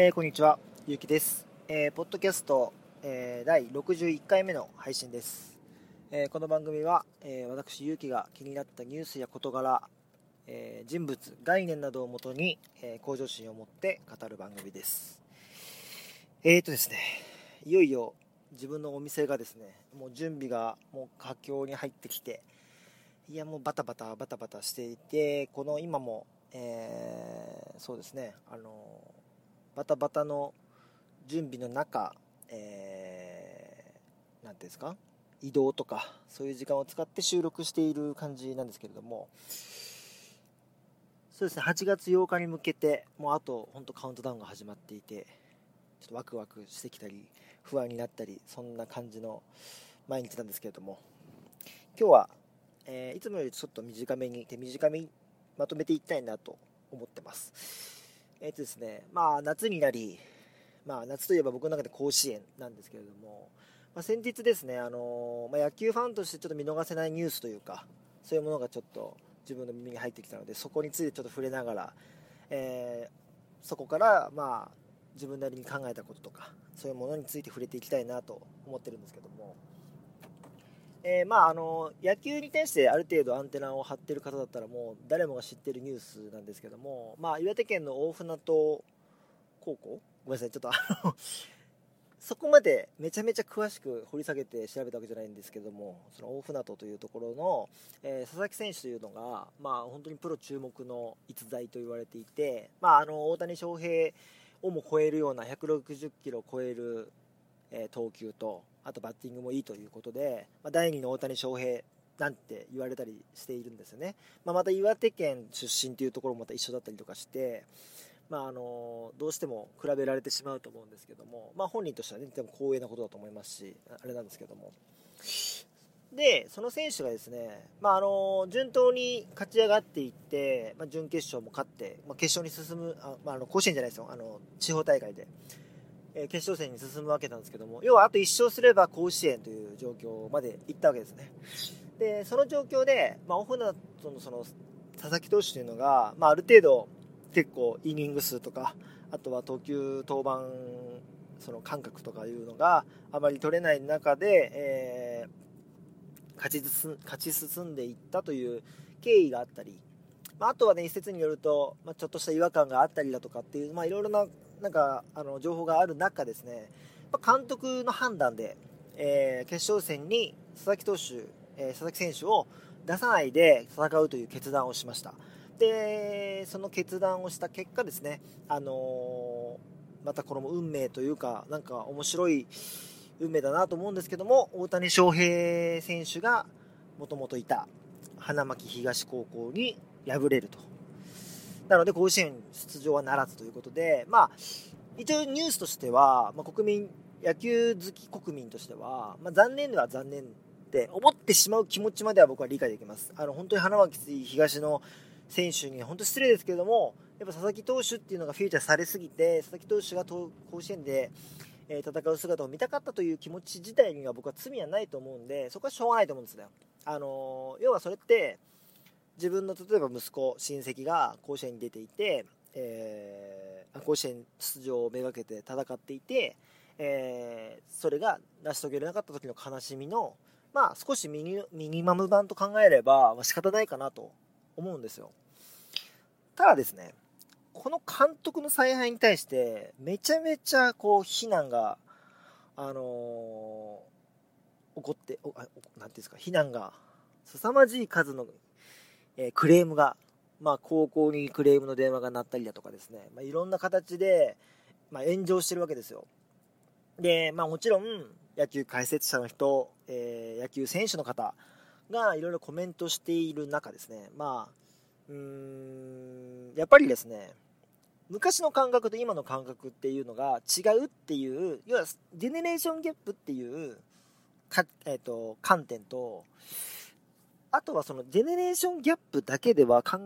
えー、こんにちは、ゆうきです。えー、ポッドキャスト、えー、第61回目の配信です。えー、この番組は、えー、私、ゆうきが気になったニュースや事柄、えー、人物、概念などをもとに、えー、向上心を持って語る番組です。えーとですね、いよいよ自分のお店がですね、もう準備がもう佳境に入ってきて、いやもうバタバタバタバタしていて、この今も、えー、そうですね、あのバタバタの準備の中、えー、ていうんですか？移動とかそういう時間を使って収録している感じなんですけれども。そうですね8月8日に向けてもうあと本当カウントダウンが始まっていてちょっとワクワクしてきたり不安になったりそんな感じの毎日なんですけれども。今日は、えー、いつもよりちょっと短めに手短めにまとめていきたいなと思ってます。えっ、とですね、まあ夏になり、まあ夏といえば僕の中で甲子園なんですけれども、まあ、先日ですね、あのまあ、野球ファンとしてちょっと見逃せないニュースというか、そういうものがちょっと自分の耳に入ってきたので、そこについてちょっと触れながら、えー、そこからまあ自分なりに考えたこととか、そういうものについて触れていきたいなと思ってるんですけども、えー、まああの野球に対してある程度アンテナを張ってる方だったらもう誰もが知ってるニュースなんですけども、まあ、岩手県の大船渡高校？ごめんなさいちょっとあの そこまでめちゃめちゃ詳しく掘り下げて調べたわけじゃないんですけどもその大船渡というところの、えー、佐々木選手というのが、まあ、本当にプロ注目の逸材と言われていて、まあ、あの大谷翔平をも超えるような160キロを超える、えー、投球とあとバッティングもいいということで、まあ、第2の大谷翔平なんて言われたりしているんですよね、まあ、また岩手県出身というところもまた一緒だったりとかして、まあ、あのどうしても比べられてしまうと思うんですけども、まあ、本人としては、ね、でも光栄なことだと思いますしあれなんですけども。でその選手がですね、まあ、あの順当に勝ち上がっていって、まあ、準決勝も勝って、まあ、決勝に進むあ、まあ、あの甲子園じゃないですよ。あの地方大会で。え決勝戦に進むわけなんですけども要はあと1勝すれば甲子園という状況まで行ったわけですね。でその状況で、まあ、オフナとのその佐々木投手というのが、まあ、ある程度結構イニング数とかあとは投球登板その感覚とかいうのがあまり取れない中で、えー、勝ち勝ち進んでいったという経緯があったり、まあ、あとはね一説によると、まあ、ちょっとした違和感があったりだとかっていう、まあ、いろいろななんかあの情報がある中ですね、ま監督の判断で、えー、決勝戦に佐々木投手、えー、佐々木選手を出さないで戦うという決断をしました。で、その決断をした結果ですね、あのー、またこれも運命というか、なんか面白い運命だなと思うんですけども、大谷翔平選手がもともといた花巻東高校に敗れるとなので甲子園出場はならずということで、まあ、一応ニュースとしては、まあ、国民、野球好き国民としては、まあ、残念では残念って思ってしまう気持ちまでは僕は理解できます。あの本当に花巻東の選手に本当失礼ですけれども、やっぱ佐々木投手っていうのがフィーチャーされすぎて、佐々木投手が甲子園で、え戦う姿を見たかったという気持ち自体には僕は罪はないと思うんで、そこはしょうがないと思うんですよ。あの要はそれって、自分の例えば息子親戚が甲子園に出ていて、えー、甲子園出場をめがけて戦っていて、えー、それが成し遂げれなかった時の悲しみの、まあ、少しミニミニマム版と考えれば、まあ、仕方ないかなと思うんですよ。ただですねこの監督の采配に対してめちゃめちゃこう非難があのー、起こって何ていうんですか非難が凄まじい数のえクレームが、まあ、高校にクレームの電話が鳴ったりだとかですね、まあ、いろんな形で、まあ、炎上してるわけですよ。で、まあ、もちろん野球解説者の人、えー、野球選手の方がいろいろコメントしている中ですね、まあ、うーん、やっぱりですね、昔の感覚と今の感覚っていうのが違うっていう、要はジェネレーションギャップっていうか、えーと観点と、あとはそのジェネレーションギャップだけでは考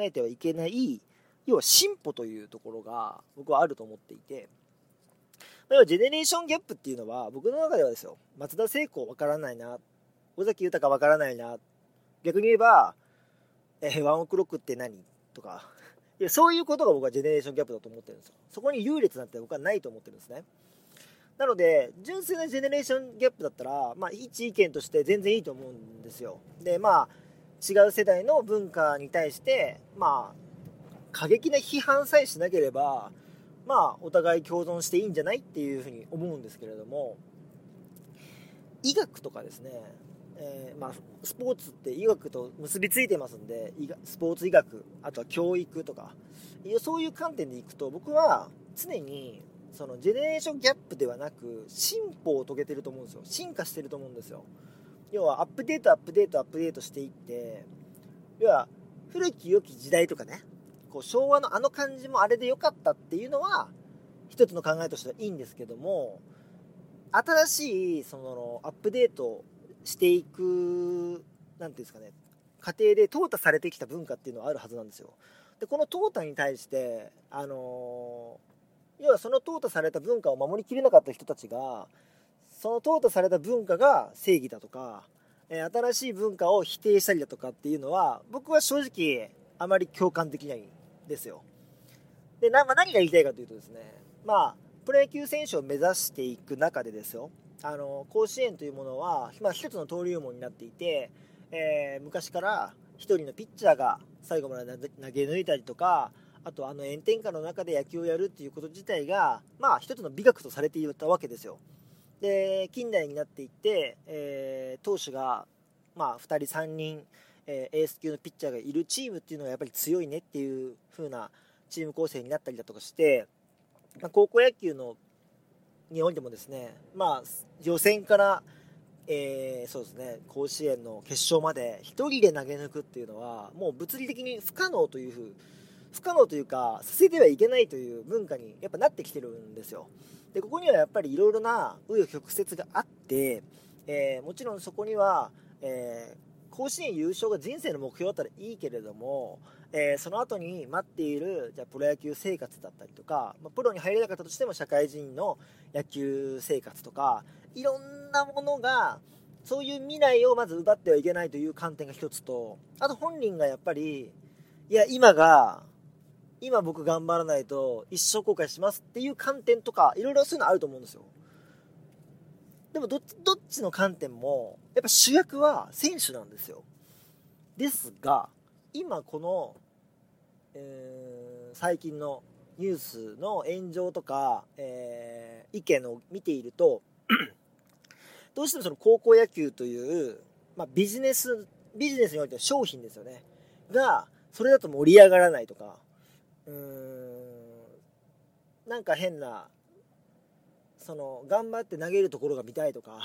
えてはいけない要は進歩というところが僕はあると思っていて。要はジェネレーションギャップっていうのは僕の中ではですよ松田聖子わからないな尾崎豊わからないな逆に言えば、え、ワンオクロックって何？とか。いやそういうことが僕はジェネレーションギャップだと思ってるんですよ。そこに優劣なんて僕はないと思ってるんですね。なので純粋なジェネレーションギャップだったら、まあ、一意見として全然いいと思うんですよ。でまあ違う世代の文化に対してまあ過激な批判さえしなければまあお互い共存していいんじゃないっていうふうに思うんですけれども医学とかですね、えー、まあ、スポーツって医学と結びついてますんでスポーツ医学あとは教育とかそういう観点でいくと僕は常にそのジェネレーションギャップではなく進歩を遂げてると思うんですよ。進化してると思うんですよ。要はアップデートアップデートアップデートしていって要は古き良き時代とかねこう昭和のあの感じもあれで良かったっていうのは一つの考えとしてはいいんですけども新しいそのアップデートしていく何ていうんですかね過程で淘汰されてきた文化っていうのはあるはずなんですよ。でこの淘汰に対してあの要はその淘汰された文化を守りきれなかった人たちがその淘汰された文化が正義だとか、え新しい文化を否定したりだとかっていうのは僕は正直あまり共感できないんですよ。でな、まあ、何が言いたいかというとですねまあプロ野球選手を目指していく中でですよ。あの甲子園というものは、まあ、一つの登竜門になっていて、えー、昔から1人のピッチャーが最後まで投げ抜いたりとかあとあの炎天下の中で野球をやるっていうこと自体がまあ一つの美学とされていたわけですよ。で近代になっていって、えー、投手が、まあ、2人3人、えー、エース級のピッチャーがいるチームっていうのがやっぱり強いねっていう風なチーム構成になったりだとかして、まあ、高校野球のにおいてもですね、まあ、予選から、えー、そうですね甲子園の決勝まで1人で投げ抜くっていうのはもう物理的に不可能というふう不可能というかさせてはいけないという文化にやっぱなってきてるんですよ。でここにはやっぱりいろいろな紆余曲折があって、えー、もちろんそこには、えー、甲子園優勝が人生の目標だったらいいけれども、えー、その後に待っているじゃプロ野球生活だったりとか、まあ、プロに入れなかったとしても社会人の野球生活とかいろんなものがそういう未来をまず奪ってはいけないという観点が一つとあと本人がやっぱりいや今が今僕頑張らないと一生後悔しますっていう観点とかいろいろそういうのあると思うんですよ。でもどっちの観点もやっぱ主役は選手なんですよ。ですが今この、えー、最近のニュースの炎上とか、えー、意見を見ていると どうしてもその高校野球という、まあ、ビジネスビジネスにおいては商品ですよね。がそれだと盛り上がらないとかうん。なんか変なその頑張って投げるところが見たいとか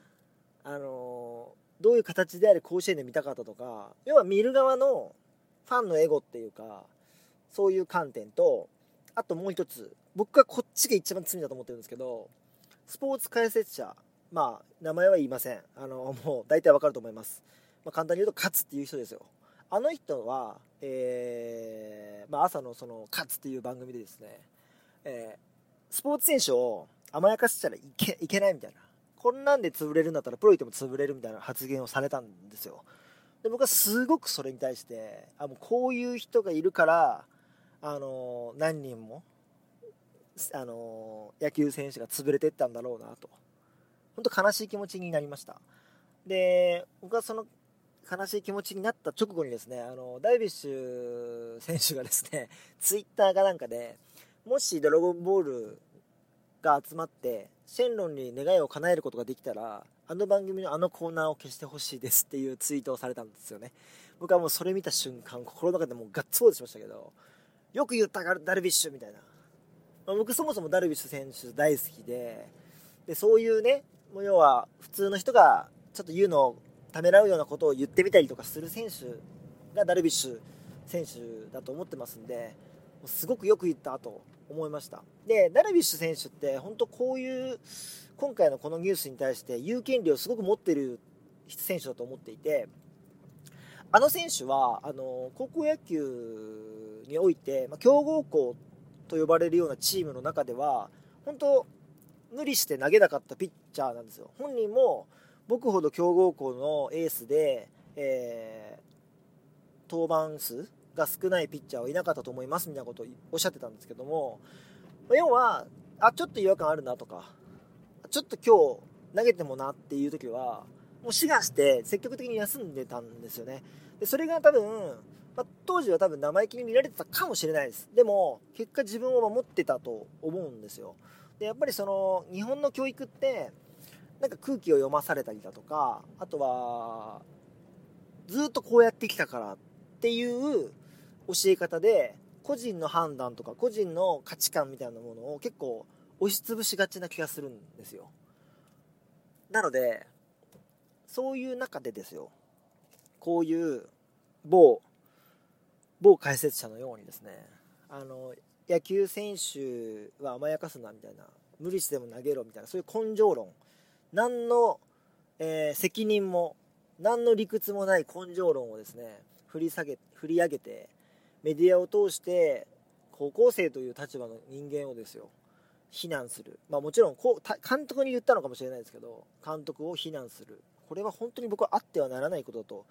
あのどういう形であれ甲子園で見たかったとか要は見る側のファンのエゴっていうかそういう観点とあともう一つ僕はこっちが一番罪だと思ってるんですけどスポーツ解説者まあ名前は言いません。あのもう大体わかると思います、まあ、簡単に言うと勝つっていう人ですよ。あの人は、えー、まあ、朝のその、勝つっていう番組でですね、えー、スポーツ選手を甘やかしたらいけいけないみたいな。こんなんで潰れるんだったらプロいても潰れるみたいな発言をされたんですよ。で僕はすごくそれに対して、あもうこういう人がいるから、あの、何人も、あの、野球選手が潰れていったんだろうなと。本当悲しい気持ちになりました。で、僕はその悲しい気持ちになった直後にですね、あの、ダイビッシュ選手がですね、ツイッターかなんかで、もしドラゴンボールが集まって、シェンロンに願いを叶えることができたら、あの番組のあのコーナーを消してほしいですっていうツイートをされたんですよね。僕はもうそれ見た瞬間、心の中でもうガッツポーズしましたけど、よく言ったダルビッシュみたいな。まあ、僕そもそもダルビッシュ選手大好きで、で、そういうね、もう要は普通の人がちょっと言うのをためらうようなことを言ってみたりとかする選手がダルビッシュ選手だと思ってますんですごくよく言ったと思いました。でダルビッシュ選手って本当こういう今回のこのニュースに対して有権利をすごく持ってる選手だと思っていてあの選手はあの高校野球において、まあ、強豪校と呼ばれるようなチームの中では本当無理して投げなかったピッチャーなんですよ。本人も僕ほど強豪校のエースで、えー、登板数が少ないピッチャーはいなかったと思いますみたいなことをおっしゃってたんですけども、要は、あ、ちょっと違和感あるなとか、ちょっと今日投げてもなっていう時は、もう志願して積極的に休んでたんですよね。で、それが多分、まあ、当時は多分生意気に見られてたかもしれないです。でも、結果自分を守ってたと思うんですよ。で、やっぱりその、日本の教育って、なんか空気を読まされたりだとか、あとは、ずっとこうやってきたからっていう教え方で、個人の判断とか個人の価値観みたいなものを結構押しつぶしがちな気がするんですよ。なので、そういう中でですよ、こういう某、某解説者のようにですね、あの、野球選手は甘やかすなみたいな、無理しても投げろみたいな、そういう根性論、何の、えー、責任も、何の理屈もない根性論をですね、振り下げ、振り上げて、メディアを通して、高校生という立場の人間をですよ、非難する。まあもちろんこう、監督に言ったのかもしれないですけど、監督を非難する。これは本当に僕はあってはならないことだと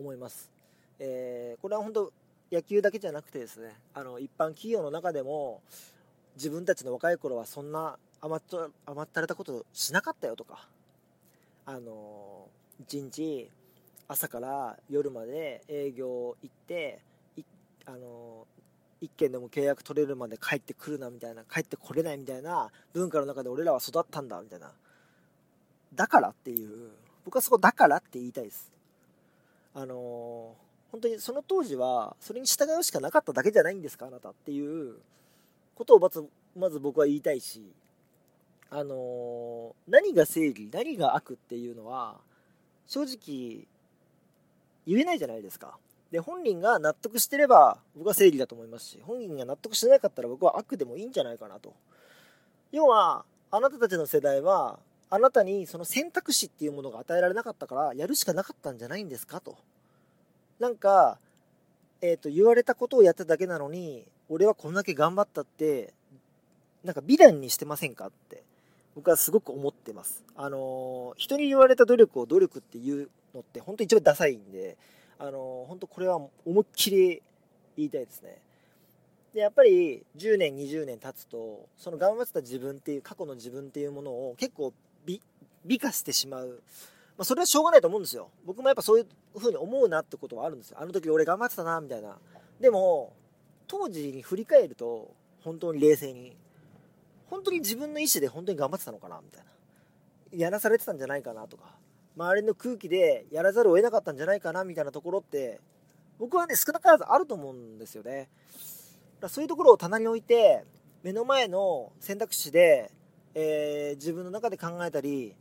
思います。えー、これは本当野球だけじゃなくてですねあの一般企業の中でも自分たちの若い頃はそんな甘ったれたことしなかったよとかあの一日朝から夜まで営業行ってあの一件でも契約取れるまで帰ってくるなみたいな帰ってこれないみたいな文化の中で俺らは育ったんだみたいなだからっていう僕はそこだからって言いたいです。あのー、本当にその当時はそれに従うしかなかっただけじゃないんですかあなたっていうことをまずまず僕は言いたいし、あの、何が正義何が悪っていうのは正直言えないじゃないですか。で本人が納得してれば僕は正義だと思いますし本人が納得してなかったら僕は悪でもいいんじゃないかなと。要はあなたたちの世代はあなたにその選択肢っていうものが与えられなかったからやるしかなかったんじゃないんですかと。なんか、え、ー、と言われたことをやっただけなのに俺はこんだけ頑張ったってなんか美談にしてませんかって。僕はすごく思ってますあの人に言われた努力を努力っていうのって本当一番ダサいんであの本当これは思いっきり言いたいですねでやっぱり10年20年経つとその頑張ってた自分っていう過去の自分っていうものを結構美美化してしまう。まあ、それはしょうがないと思うんですよ。僕もやっぱそういう風に思うなってことはあるんですよ。あの時俺頑張ってたな、みたいな。でも、当時に振り返ると、本当に冷静に、本当に自分の意思で本当に頑張ってたのかな、みたいな。やらされてたんじゃないかなとか、周りの空気でやらざるを得なかったんじゃないかな、みたいなところって、僕はね、少なからずあると思うんですよね。だそういうところを棚に置いて、目の前の選択肢でえー、自分の中で考えたり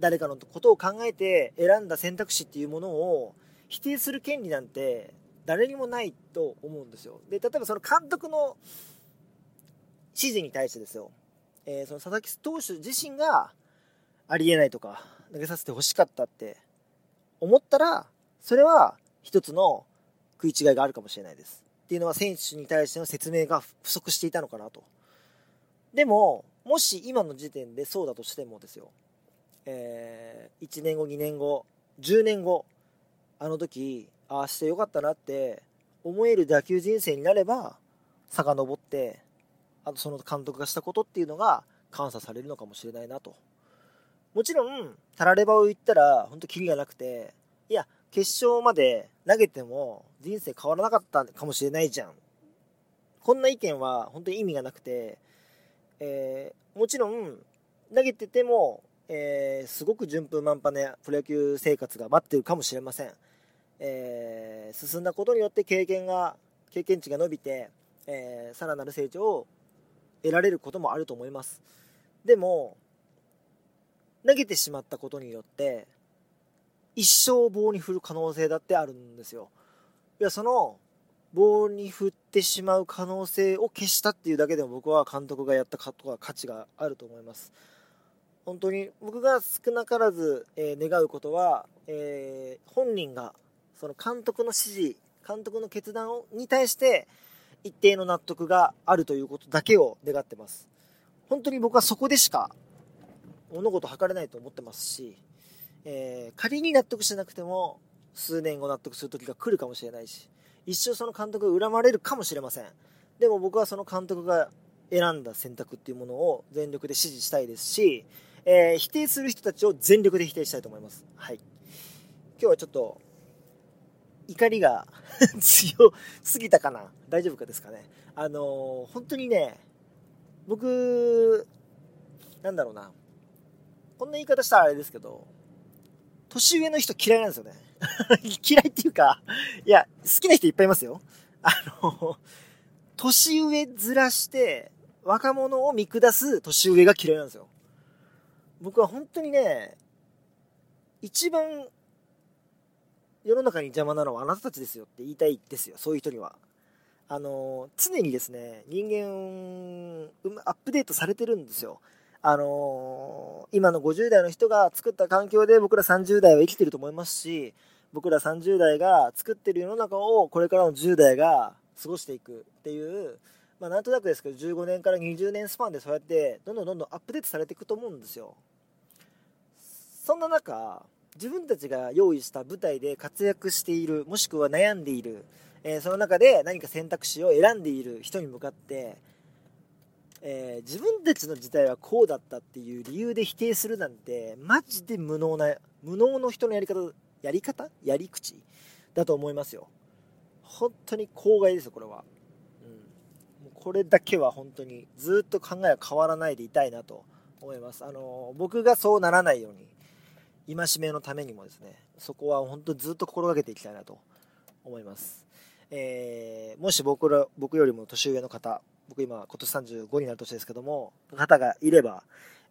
誰かのことを考えて選んだ選択肢っていうものを否定する権利なんて誰にもないと思うんですよで例えばその監督の指示に対してですよ、えー、その佐々木投手自身がありえないとか投げさせてほしかったって思ったらそれは一つの食い違いがあるかもしれないです。っていうのは選手に対しての説明が不足していたのかなと。でももし今の時点でそうだとしてもですよ、えー、1年後、2年後、10年後、あの時、ああしてよかったなって思える野球人生になれば、遡って、あとその監督がしたことっていうのが監査されるのかもしれないなと。もちろん、たらればを言ったら、本当キリがなくて、いや、決勝まで投げても人生変わらなかったかもしれないじゃん。こんな意見は本当に意味がなくて、えー、もちろん投げてても、えー、すごく順風満帆なプロ野球生活が待ってるかもしれません、えー、進んだことによって経験が経験値が伸びて、えさらなる成長を得られることもあると思いますでも投げてしまったことによって一生棒に振る可能性だってあるんですよいやその棒に振ってしまう可能性を消したっていうだけでも僕は監督がやったことは価値があると思います。本当に僕が少なからず、え、願うことは、えー、本人がその監督の指示、監督の決断をに対して一定の納得があるということだけを願ってます。本当に僕はそこでしか物事を測れないと思ってますし、えー、仮に納得しなくても数年後納得する時が来るかもしれないし、一生その監督が恨まれるかもしれません。でも僕はその監督が選んだ選択っていうものを全力で支持したいですし、えー、否定する人たちを全力で否定したいと思います。はい。今日はちょっと怒りが 強すぎたかな？大丈夫かですかね？あのー、本当にね僕なんだろうな。こんな言い方したらあれですけど年上の人嫌いなんですよね。嫌いっていうかいや好きな人いっぱいいますよ。あの年上ずらして若者を見下す年上が嫌いなんですよ。僕は本当にね一番世の中に邪魔なのはあなたたちですよって言いたいですよ、そういう人には。あの、常にですね、人間、アップデートされてるんですよ。あの今の50代の人が作った環境で僕ら30代は生きてると思いますし、僕ら30代が作ってる世の中をこれからの10代が過ごしていくっていう、まあなんとなくですけど15年から20年スパンでそうやってどんどんどんどんアップデートされていくと思うんですよ。そんな中、自分たちが用意した舞台で活躍しているもしくは悩んでいる、えー、その中で何か選択肢を選んでいる人に向かって、えー、自分たちの時代はこうだったっていう理由で否定するなんてマジで無能な無能の人のやり方やり方？やり口？だと思いますよ。本当に公害ですよこれは、うん、もうこれだけは本当にずっと考えは変わらないでいたいなと思います。あの僕がそうならないように戒めのためにもですね、そこは本当ずっと心がけていきたいなと思います。えー、もし僕ら、僕よりも年上の方、僕今今年35になる年ですけども、方がいれば、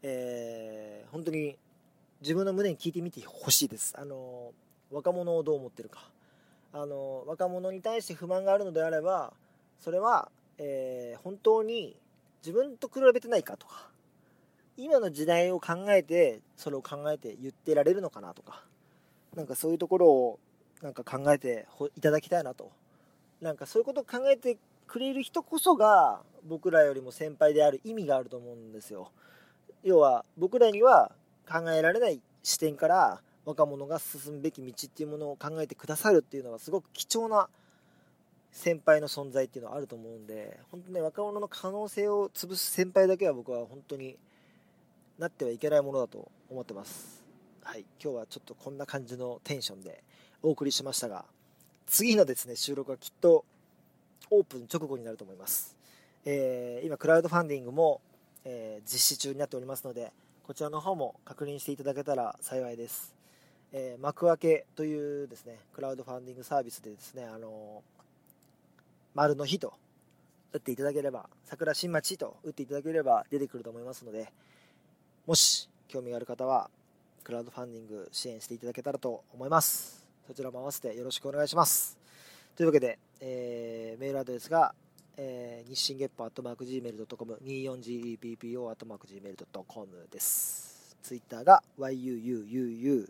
えー、本当に自分の胸に聞いてみてほしいです。あの、若者をどう思ってるか。あの、若者に対して不満があるのであれば、それは、えー、本当に自分と比べてないかとか、今の時代を考えてそれを考えて言ってられるのかなとかなんかそういうところをなんか考えていただきたいなと。なんかそういうことを考えてくれる人こそが僕らよりも先輩である意味があると思うんですよ。要は僕らには考えられない視点から若者が進むべき道っていうものを考えてくださるっていうのはすごく貴重な先輩の存在っていうのはあると思うんで本当ね若者の可能性を潰す先輩だけは僕は本当になってはいけないものだと思ってます。はい、今日はちょっとこんな感じのテンションでお送りしましたが、次のですね、収録はきっとオープン直後になると思います。えー、今、クラウドファンディングも、えー、実施中になっておりますので、こちらの方も確認していただけたら幸いです。えー、幕開けというですね、クラウドファンディングサービスでですね、あの丸の日と打っていただければ、桜新町と打っていただければ出てくると思いますので、もし興味がある方はクラウドファンディング支援していただけたらと思いますそちらも合わせてよろしくお願いしますというわけで、えー、メールアドレスが、えー、日進月歩アットマーク Gmail.com 24GEPPO アットマーク Gmail.com ですツイッターが YUUUUKI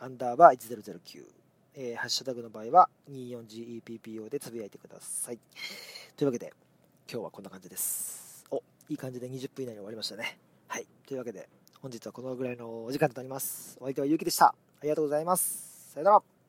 アンダーバー1009え、ハッシュタグの場合は 24GEPPO でつぶやいてください。というわけで、今日はこんな感じです。いい感じで20分以内に終わりましたね。はい。というわけで、本日はこのぐらいのお時間となります。お相手はゆうきでした。ありがとうございます。さよなら。